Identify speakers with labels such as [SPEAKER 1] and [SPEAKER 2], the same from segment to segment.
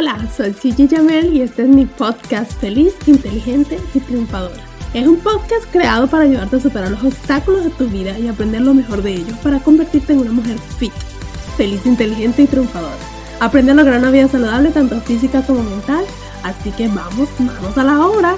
[SPEAKER 1] Hola, soy Gigi Jamel y este es mi podcast Feliz, Inteligente y Triunfadora. Es un podcast creado para ayudarte a superar los obstáculos de tu vida y aprender lo mejor de ellos para convertirte en una mujer fit, feliz, inteligente y triunfadora. Aprende a lograr una vida saludable tanto física como mental, así que vamos, vamos a la obra.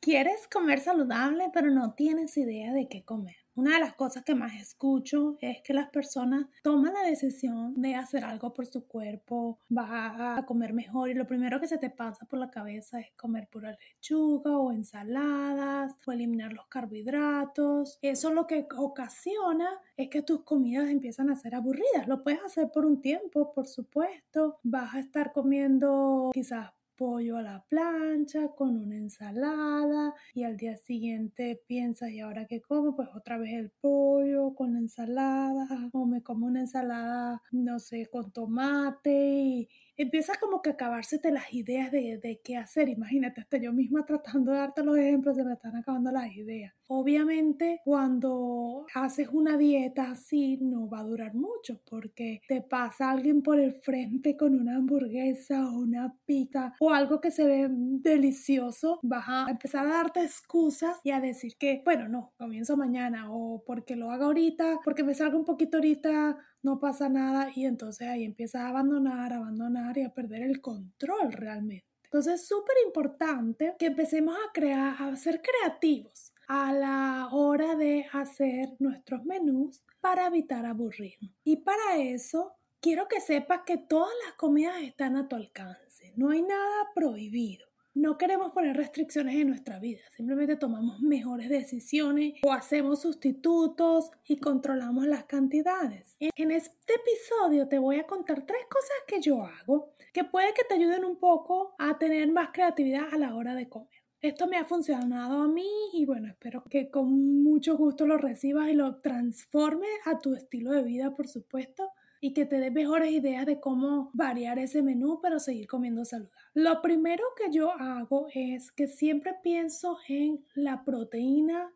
[SPEAKER 1] ¿Quieres comer saludable pero no tienes idea de qué comer? Una de las cosas que más escucho es que las personas toman la decisión de hacer algo por su cuerpo, va a comer mejor y lo primero que se te pasa por la cabeza es comer pura lechuga o ensaladas o eliminar los carbohidratos. Eso lo que ocasiona es que tus comidas empiezan a ser aburridas. Lo puedes hacer por un tiempo, por supuesto. Vas a estar comiendo quizás pollo a la plancha con una ensalada y al día siguiente piensas y ahora qué como pues otra vez el pollo con la ensalada o me como una ensalada no sé con tomate y empiezas como que a acabársete las ideas de, de qué hacer. Imagínate hasta yo misma tratando de darte los ejemplos se me están acabando las ideas obviamente cuando haces una dieta así no va a durar mucho porque te pasa alguien por el frente con una hamburguesa o una pita o algo que se ve delicioso, vas a empezar a darte excusas y a decir que, bueno, no, comienzo mañana o porque lo haga ahorita, porque me salga un poquito ahorita, no pasa nada y entonces ahí empiezas a abandonar, abandonar y a perder el control realmente. Entonces es súper importante que empecemos a crear, a ser creativos a la hora de hacer nuestros menús para evitar aburrirnos. Y para eso quiero que sepas que todas las comidas están a tu alcance. No hay nada prohibido. No queremos poner restricciones en nuestra vida, simplemente tomamos mejores decisiones o hacemos sustitutos y controlamos las cantidades. En este episodio te voy a contar tres cosas que yo hago que puede que te ayuden un poco a tener más creatividad a la hora de comer. Esto me ha funcionado a mí y bueno, espero que con mucho gusto lo recibas y lo transformes a tu estilo de vida, por supuesto y que te dé mejores ideas de cómo variar ese menú pero seguir comiendo saludable. Lo primero que yo hago es que siempre pienso en la proteína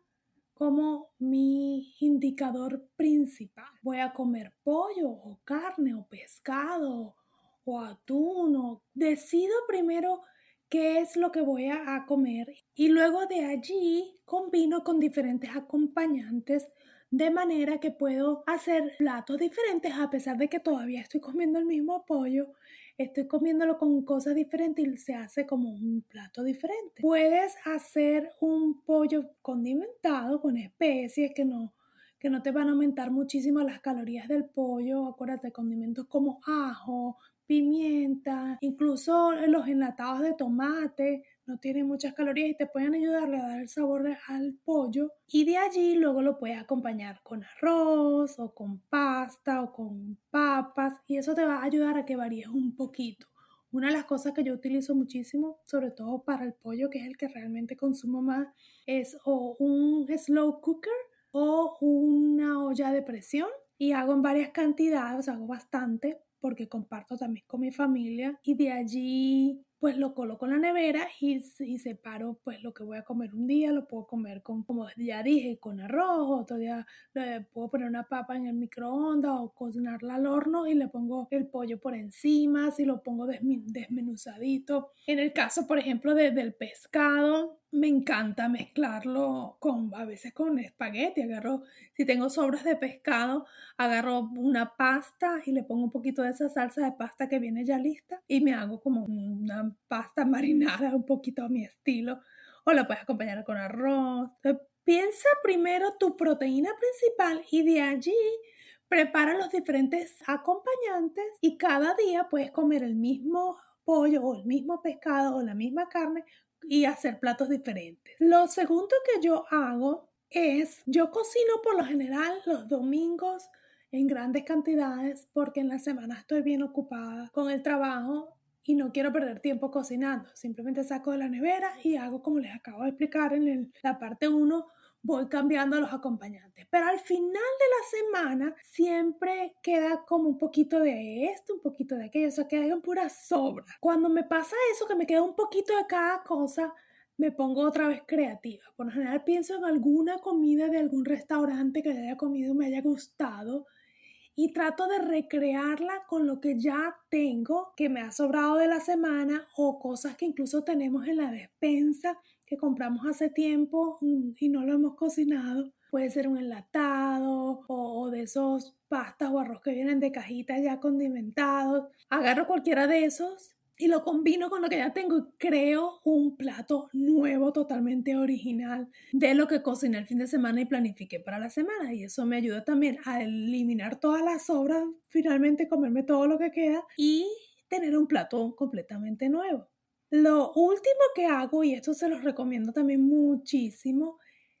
[SPEAKER 1] como mi indicador principal. Voy a comer pollo o carne o pescado o atún o decido primero qué es lo que voy a comer y luego de allí combino con diferentes acompañantes de manera que puedo hacer platos diferentes a pesar de que todavía estoy comiendo el mismo pollo, estoy comiéndolo con cosas diferentes y se hace como un plato diferente. Puedes hacer un pollo condimentado con especies que no que no te van a aumentar muchísimo las calorías del pollo, acuérdate, condimentos como ajo, pimienta, incluso los enlatados de tomate, no tienen muchas calorías y te pueden ayudarle a dar el sabor al pollo. Y de allí luego lo puedes acompañar con arroz o con pasta o con papas y eso te va a ayudar a que varíes un poquito. Una de las cosas que yo utilizo muchísimo, sobre todo para el pollo, que es el que realmente consumo más, es o un slow cooker o una olla de presión y hago en varias cantidades, hago bastante porque comparto también con mi familia y de allí pues lo coloco en la nevera y, y, separo pues lo que voy a comer un día, lo puedo comer con, como ya dije, con arroz, otro día le puedo poner una papa en el microondas o cocinarla al horno y le pongo el pollo por encima, si lo pongo desmenuzadito. En el caso, por ejemplo, del pescado, me encanta mezclarlo con, a veces con espagueti, agarro, si tengo sobras de pescado, agarro una pasta y le pongo un poquito de esa salsa de pasta que viene ya lista y me hago como una pasta marinada un poquito a mi estilo o la puedes acompañar con arroz. piensa primero tu proteína principal y de allí prepara los diferentes acompañantes y cada día puedes comer el mismo pollo o el mismo pescado o la misma carne y hacer platos diferentes. Lo segundo que yo hago es, yo cocino por lo general los domingos en grandes cantidades porque en la semana estoy bien ocupada con el trabajo y no quiero perder tiempo cocinando. Simplemente saco de la nevera y hago como les acabo de explicar en la parte 1, voy cambiando los acompañantes. Pero al final de la semana siempre queda como un poquito de esto, un poquito de aquello, o sea, queda en pura sobra. Cuando me pasa eso, que me queda un poquito de cada cosa, me pongo otra vez creativa. Por lo general pienso en alguna comida de algún restaurante que haya comido me haya gustado y trato de recrearla con lo que ya tengo, que me ha sobrado de la semana o cosas que incluso tenemos en la despensa que compramos hace tiempo mm, y no lo hemos cocinado. Puede ser un enlatado o, de esos pastas o arroz que vienen de cajitas ya condimentados. Agarro cualquiera de esos y lo combino con lo que ya tengo y creo un plato nuevo, totalmente original de lo que cociné el fin de semana y planifiqué para la semana. Y eso me ayuda también a eliminar todas las sobras, finalmente comerme todo lo que queda y tener un plato completamente nuevo. Lo último que hago, y esto se los recomiendo también muchísimo,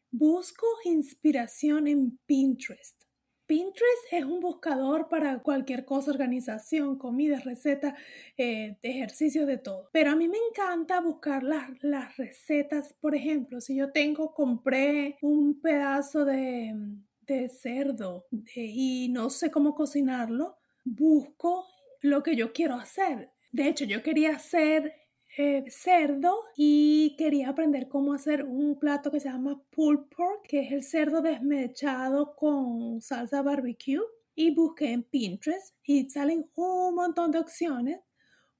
[SPEAKER 1] busco inspiración en Pinterest. Pinterest es un buscador para cualquier cosa, organización, comida, recetas, eh, ejercicios, de todo. Pero a mí me encanta buscar las, las recetas. Por ejemplo, si yo tengo, compré un pedazo de, de cerdo y no sé cómo cocinarlo, busco lo que yo quiero hacer. De hecho, yo quería hacer eh, cerdo y quería aprender cómo hacer un plato que se llama pulled pork, que es el cerdo desmechado con salsa barbecue. Y busqué en Pinterest y salen un montón de opciones.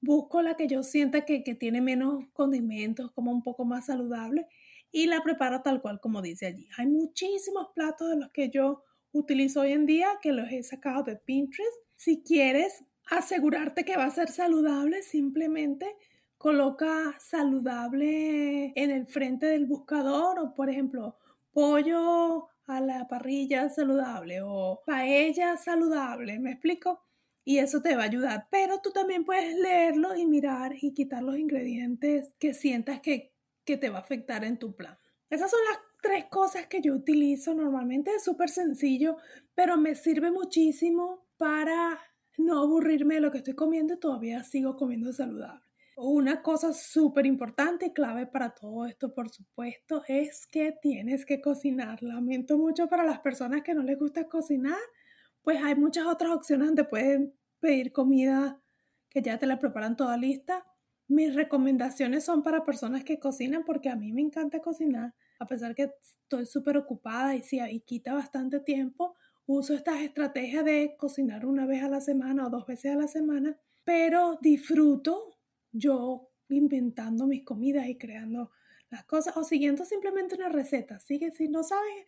[SPEAKER 1] Busco la que yo sienta que, que tiene menos condimentos, como un poco más saludable, y la preparo tal cual como dice allí. Hay muchísimos platos de los que yo utilizo hoy en día que los he sacado de Pinterest. Si quieres asegurarte que va a ser saludable, simplemente coloca saludable en el frente del buscador o por ejemplo pollo a la parrilla saludable o paella saludable, ¿me explico? Y eso te va a ayudar, pero tú también puedes leerlo y mirar y quitar los ingredientes que sientas que, que te va a afectar en tu plan. Esas son las tres cosas que yo utilizo normalmente, es súper sencillo, pero me sirve muchísimo para no aburrirme de lo que estoy comiendo y todavía sigo comiendo saludable. Una cosa súper importante y clave para todo esto, por supuesto, es que tienes que cocinar. Lamento mucho para las personas que no les gusta cocinar, pues hay muchas otras opciones donde pueden pedir comida que ya te la preparan toda lista. Mis recomendaciones son para personas que cocinan porque a mí me encanta cocinar, a pesar que estoy súper ocupada y, sí, y quita bastante tiempo. Uso estas estrategias de cocinar una vez a la semana o dos veces a la semana, pero disfruto yo inventando mis comidas y creando las cosas o siguiendo simplemente una receta. Sigue, si no sabes,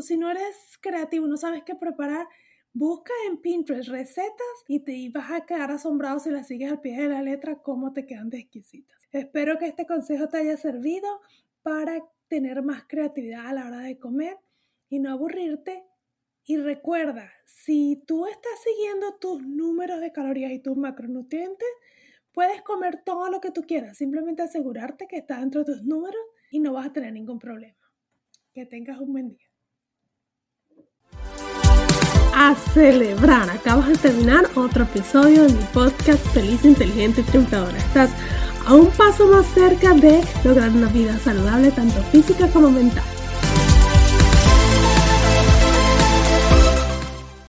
[SPEAKER 1] si no eres creativo, no sabes qué preparar, busca en Pinterest recetas y te vas a quedar asombrado si las sigues al pie de la letra, cómo te quedan de exquisitas. Espero que este consejo te haya servido para tener más creatividad a la hora de comer y no aburrirte. Y recuerda, si tú estás siguiendo tus números de calorías y tus macronutrientes, Puedes comer todo lo que tú quieras, simplemente asegurarte que está dentro de tus números y no vas a tener ningún problema. Que tengas un buen día. A celebrar, acabas de terminar otro episodio de mi podcast Feliz, Inteligente y Triunfadora. Estás a un paso más cerca de lograr una vida saludable, tanto física como mental.